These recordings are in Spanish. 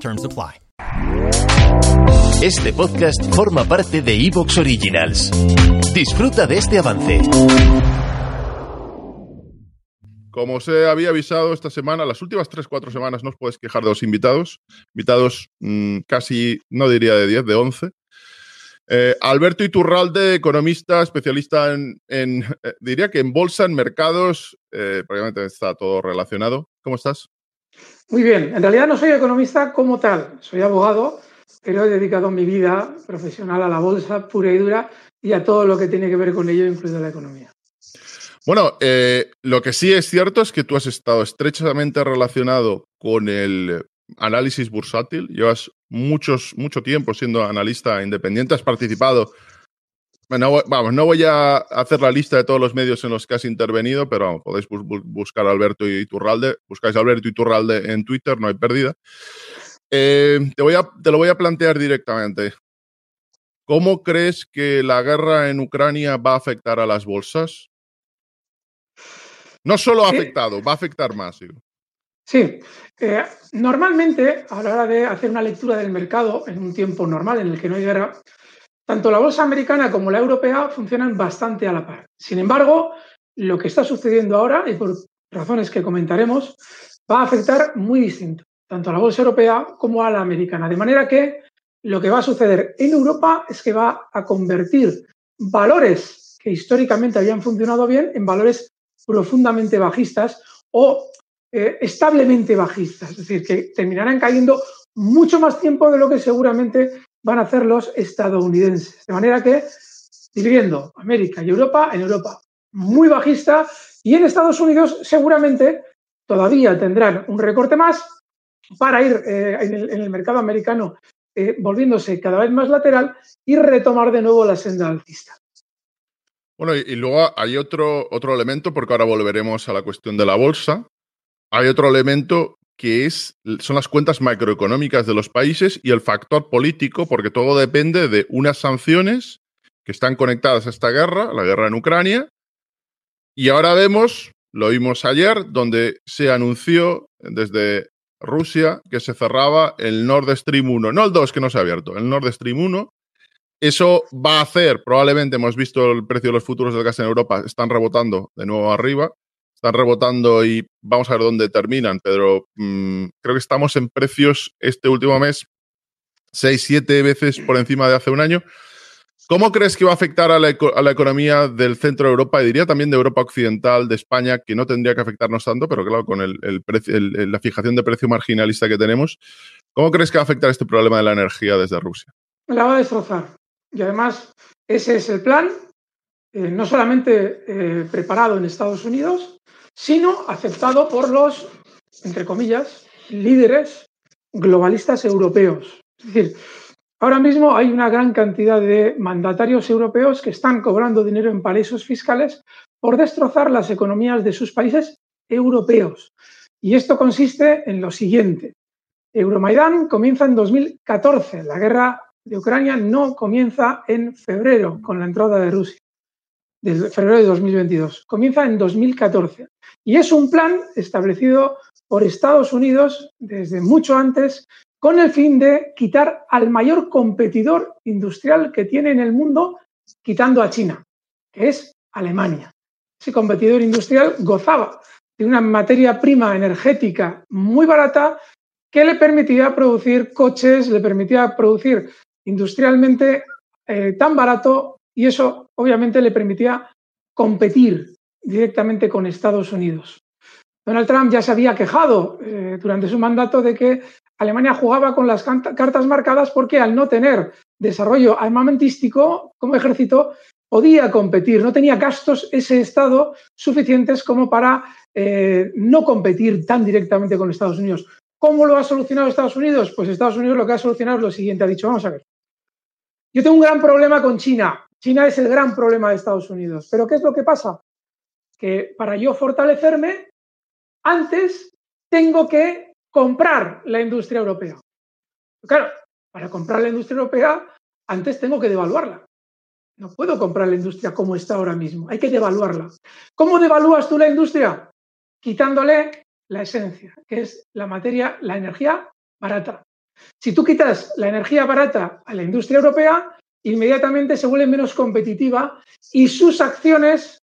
Terms apply. Este podcast forma parte de Evox Originals. Disfruta de este avance. Como se había avisado esta semana, las últimas 3-4 semanas no os podéis quejar de los invitados. Invitados mmm, casi, no diría de 10, de 11. Eh, Alberto Iturralde, economista, especialista en, en eh, diría que en bolsa, en mercados, eh, probablemente está todo relacionado. ¿Cómo estás? Muy bien, en realidad no soy economista como tal, soy abogado, pero he dedicado mi vida profesional a la bolsa pura y dura y a todo lo que tiene que ver con ello, incluido la economía. Bueno, eh, lo que sí es cierto es que tú has estado estrechamente relacionado con el análisis bursátil, llevas muchos, mucho tiempo siendo analista independiente, has participado bueno, vamos, no voy a hacer la lista de todos los medios en los que has intervenido, pero vamos, podéis bu buscar a Alberto Iturralde. Buscáis a Alberto Iturralde en Twitter, no hay pérdida. Eh, te, voy a, te lo voy a plantear directamente. ¿Cómo crees que la guerra en Ucrania va a afectar a las bolsas? No solo ha afectado, va a afectar más. Digo. Sí, eh, normalmente a la hora de hacer una lectura del mercado en un tiempo normal en el que no hay guerra, tanto la bolsa americana como la europea funcionan bastante a la par. Sin embargo, lo que está sucediendo ahora, y por razones que comentaremos, va a afectar muy distinto, tanto a la bolsa europea como a la americana. De manera que lo que va a suceder en Europa es que va a convertir valores que históricamente habían funcionado bien en valores profundamente bajistas o eh, establemente bajistas, es decir, que terminarán cayendo mucho más tiempo de lo que seguramente van a hacer los estadounidenses. De manera que, dividiendo América y Europa, en Europa muy bajista y en Estados Unidos seguramente todavía tendrán un recorte más para ir eh, en, el, mercado americano eh, volviéndose cada vez más lateral y retomar de nuevo la senda alcista. Bueno, y, y luego hay otro, otro elemento, porque ahora volveremos a la cuestión de la bolsa. Hay otro elemento que es, son las cuentas macroeconómicas de los países y el factor político, porque todo depende de unas sanciones que están conectadas a esta guerra, la guerra en Ucrania. Y ahora vemos, lo vimos ayer, donde se anunció desde Rusia que se cerraba el Nord Stream 1, no el 2 que no se ha abierto, el Nord Stream 1. Eso va a hacer, probablemente hemos visto el precio de los futuros del gas en Europa, están rebotando de nuevo arriba, están rebotando y vamos a ver dónde terminan, pero mmm, creo que estamos en precios este último mes 6, 7 veces por encima de hace un año. ¿Cómo crees que va a afectar a la, economía del centro de Europa y diría también de Europa Occidental, de España, que no tendría que afectarnos tanto, pero claro, con el, el el, la fijación de precio marginalista que tenemos, ¿cómo crees que va a afectar este problema de la energía desde Rusia? La va a destrozar. Y además, ese es el plan, eh, no solamente eh, preparado en Estados Unidos, sino aceptado por los, entre comillas, líderes globalistas europeos. Es decir, ahora mismo hay una gran cantidad de mandatarios europeos que están cobrando dinero en paraísos fiscales por destrozar las economías de sus países europeos. Y esto consiste en lo siguiente. Euromaidán comienza en 2014. La guerra de Ucrania no comienza en febrero con la entrada de Rusia de febrero de 2022. Comienza en 2014 y es un plan establecido por Estados Unidos desde mucho antes con el fin de quitar al mayor competidor industrial que tiene en el mundo, quitando a China, que es Alemania. Ese competidor industrial gozaba de una materia prima energética muy barata que le permitía producir coches, le permitía producir industrialmente eh, tan barato y eso obviamente le permitía competir directamente con Estados Unidos. Donald Trump ya se había quejado eh, durante su mandato de que Alemania jugaba con las cartas marcadas porque al no tener desarrollo armamentístico como ejército podía competir, no tenía gastos ese Estado suficientes como para eh, no competir tan directamente con Estados Unidos. ¿Cómo lo ha solucionado Estados Unidos? Pues Estados Unidos lo que ha solucionado es lo siguiente, ha dicho, vamos a ver. Yo tengo un gran problema con China. China es el gran problema de Estados Unidos. Pero ¿qué es lo que pasa? Que para yo fortalecerme, antes tengo que comprar la industria europea. Claro, para comprar la industria europea, antes tengo que devaluarla. No puedo comprar la industria como está ahora mismo, hay que devaluarla. ¿Cómo devalúas tú la industria? Quitándole la esencia, que es la materia, la energía barata. Si tú quitas la energía barata a la industria europea, inmediatamente se vuelve menos competitiva y sus acciones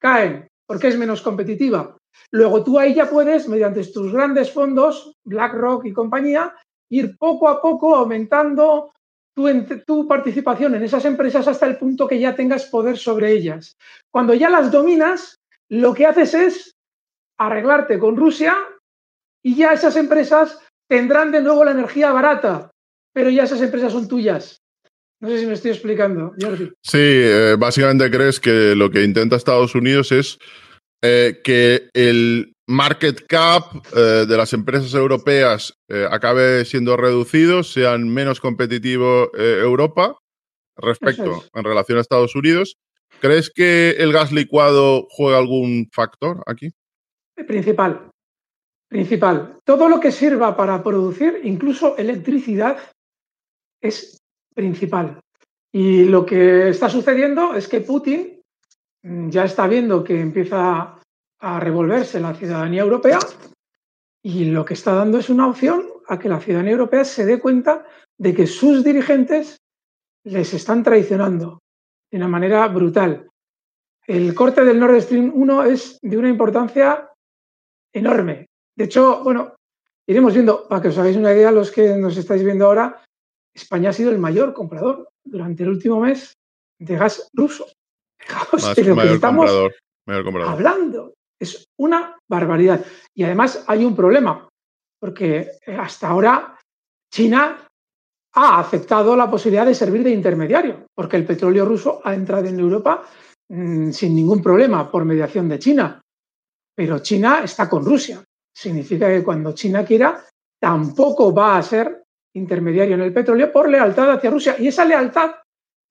caen, porque es menos competitiva. Luego tú ahí ya puedes, mediante tus grandes fondos, BlackRock y compañía, ir poco a poco aumentando tu, participación en esas empresas hasta el punto que ya tengas poder sobre ellas. Cuando ya las dominas, lo que haces es arreglarte con Rusia y ya esas empresas tendrán de nuevo la energía barata, pero ya esas empresas son tuyas. No sé si me estoy explicando, Jordi. Sí, eh, básicamente crees que lo que intenta Estados Unidos es eh, que el market cap eh, de las empresas europeas acabe siendo reducido, sean menos competitivo Europa respecto en relación a Estados Unidos. ¿Crees que el gas licuado juega algún factor aquí? Principal. Principal. Todo lo que sirva para producir, incluso electricidad, es principal. Y lo que está sucediendo es que Putin mm, ya está viendo que empieza a revolverse la ciudadanía europea y lo que está dando es una opción a que la ciudadanía europea se dé cuenta de que sus dirigentes les están traicionando de una manera brutal. El corte del Nord Stream 1 es de una importancia enorme. De hecho, bueno, iremos viendo, para que os hagáis una idea, los que nos estáis viendo ahora, España ha sido el mayor comprador durante el último mes de gas ruso. estamos hablando. Es una barbaridad. Y además hay un problema, porque hasta ahora China ha aceptado la posibilidad de servir de intermediario, porque el petróleo ruso ha entrado en Europa mm, sin ningún problema por mediación de China. Pero China está con Rusia. Significa que cuando China quiera, tampoco va a ser intermediario en el petróleo por lealtad hacia Rusia. Y esa lealtad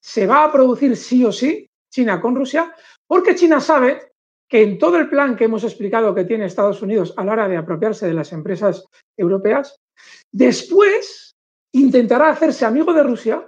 se va a producir sí o sí, China con Rusia, porque China sabe que en todo el plan que hemos explicado que tiene Estados Unidos a la hora de apropiarse de las empresas europeas, después intentará hacerse amigo de Rusia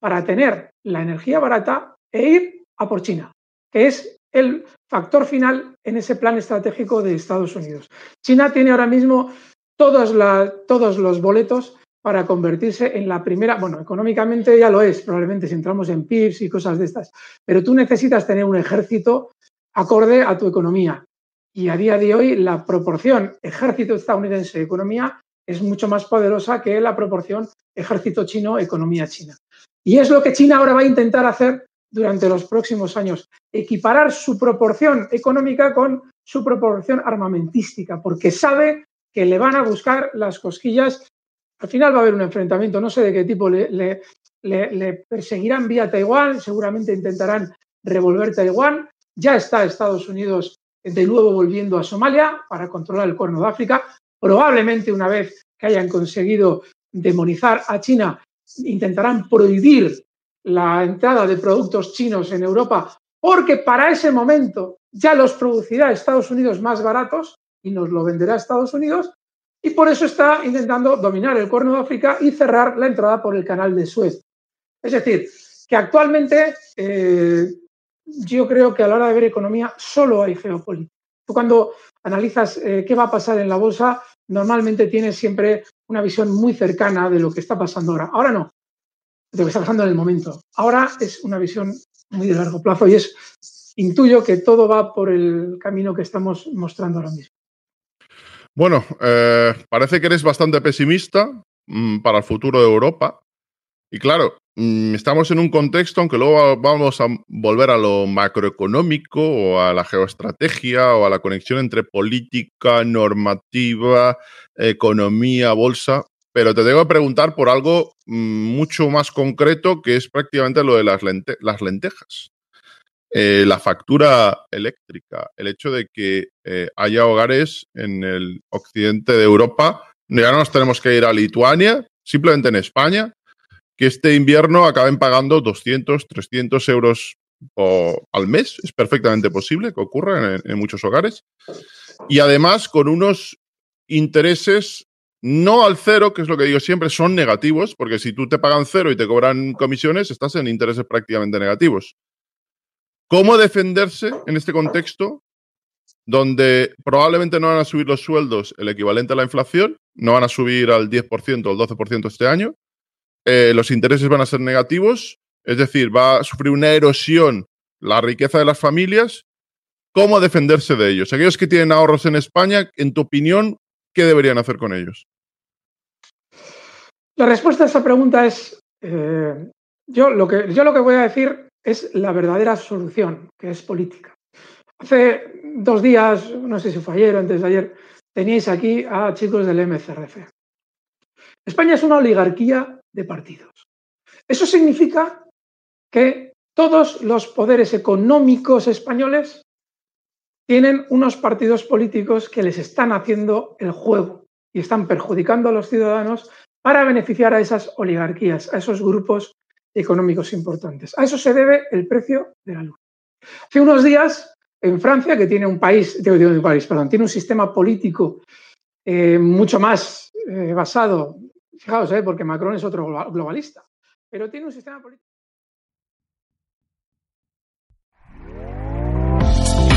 para tener la energía barata e ir a por China, que es el factor final en ese plan estratégico de Estados Unidos. China tiene ahora mismo todos, los boletos para convertirse en la primera, bueno, económicamente ya lo es, probablemente si entramos en PIBs y cosas de estas, pero tú necesitas tener un ejército acorde a tu economía. Y a día de hoy la proporción ejército estadounidense-economía es mucho más poderosa que la proporción ejército chino-economía china. Y es lo que China ahora va a intentar hacer durante los próximos años, equiparar su proporción económica con su proporción armamentística, porque sabe que le van a buscar las cosquillas. Al final va a haber un enfrentamiento, no sé de qué tipo, le, perseguirán vía Taiwán, seguramente intentarán revolver Taiwán. Ya está Estados Unidos de nuevo volviendo a Somalia para controlar el Cuerno de África. Probablemente una vez que hayan conseguido demonizar a China, intentarán prohibir la entrada de productos chinos en Europa, porque para ese momento ya los producirá Estados Unidos más baratos y nos lo venderá Estados Unidos, y por eso está intentando dominar el Cuerno de África y cerrar la entrada por el canal de Suez. Es decir, que actualmente eh, yo creo que a la hora de ver economía solo hay geopolítica. Tú cuando analizas eh, qué va a pasar en la bolsa, normalmente tienes siempre una visión muy cercana de lo que está pasando ahora. Ahora no de lo que está pasando en el momento. Ahora es una visión muy de largo plazo y es, intuyo que todo va por el camino que estamos mostrando ahora mismo. Bueno, eh, parece que eres bastante pesimista mm, para el futuro de Europa. Y claro, mm, estamos en un contexto, aunque luego vamos a volver a lo macroeconómico o a la geoestrategia o a la conexión entre política, normativa, economía, bolsa, pero te tengo que preguntar por algo mm, mucho más concreto que es prácticamente lo de las, lentejas. Eh, la factura eléctrica, el hecho de que eh, haya hogares en el occidente de Europa Ya no nos tenemos que ir a Lituania, simplemente en España, que este invierno acaben pagando 200, 300 euros al mes. Es perfectamente posible que ocurra en, muchos hogares. Y además con unos intereses no al cero, que es lo que digo siempre, son negativos, porque si tú te pagan cero y te cobran comisiones, estás en intereses prácticamente negativos. ¿Cómo defenderse en este contexto donde probablemente no van a subir los sueldos el equivalente a la inflación, no van a subir al 10% o al 12% este año, eh, los intereses van a ser negativos, es decir, va a sufrir una erosión la riqueza de las familias. ¿Cómo defenderse de ellos? Aquellos que tienen ahorros en España, en tu opinión, ¿qué deberían hacer con ellos? La respuesta a esa pregunta es, eh, yo, lo que, yo lo que voy a decir es la verdadera solución, que es política. Hace dos días, no sé si fue ayer o antes de ayer, teníais aquí a chicos del MCRF. España es una oligarquía de partidos. Eso significa que todos los poderes económicos españoles tienen unos partidos políticos que les están haciendo el juego y están perjudicando a los ciudadanos para beneficiar a esas oligarquías, a esos grupos económicos importantes. A eso se debe el precio de la luz. Hace unos días en Francia, que tiene un país, un país, perdón, tiene un sistema político eh, mucho más eh, basado, fijaos, eh, porque Macron es otro globalista, pero tiene un sistema político.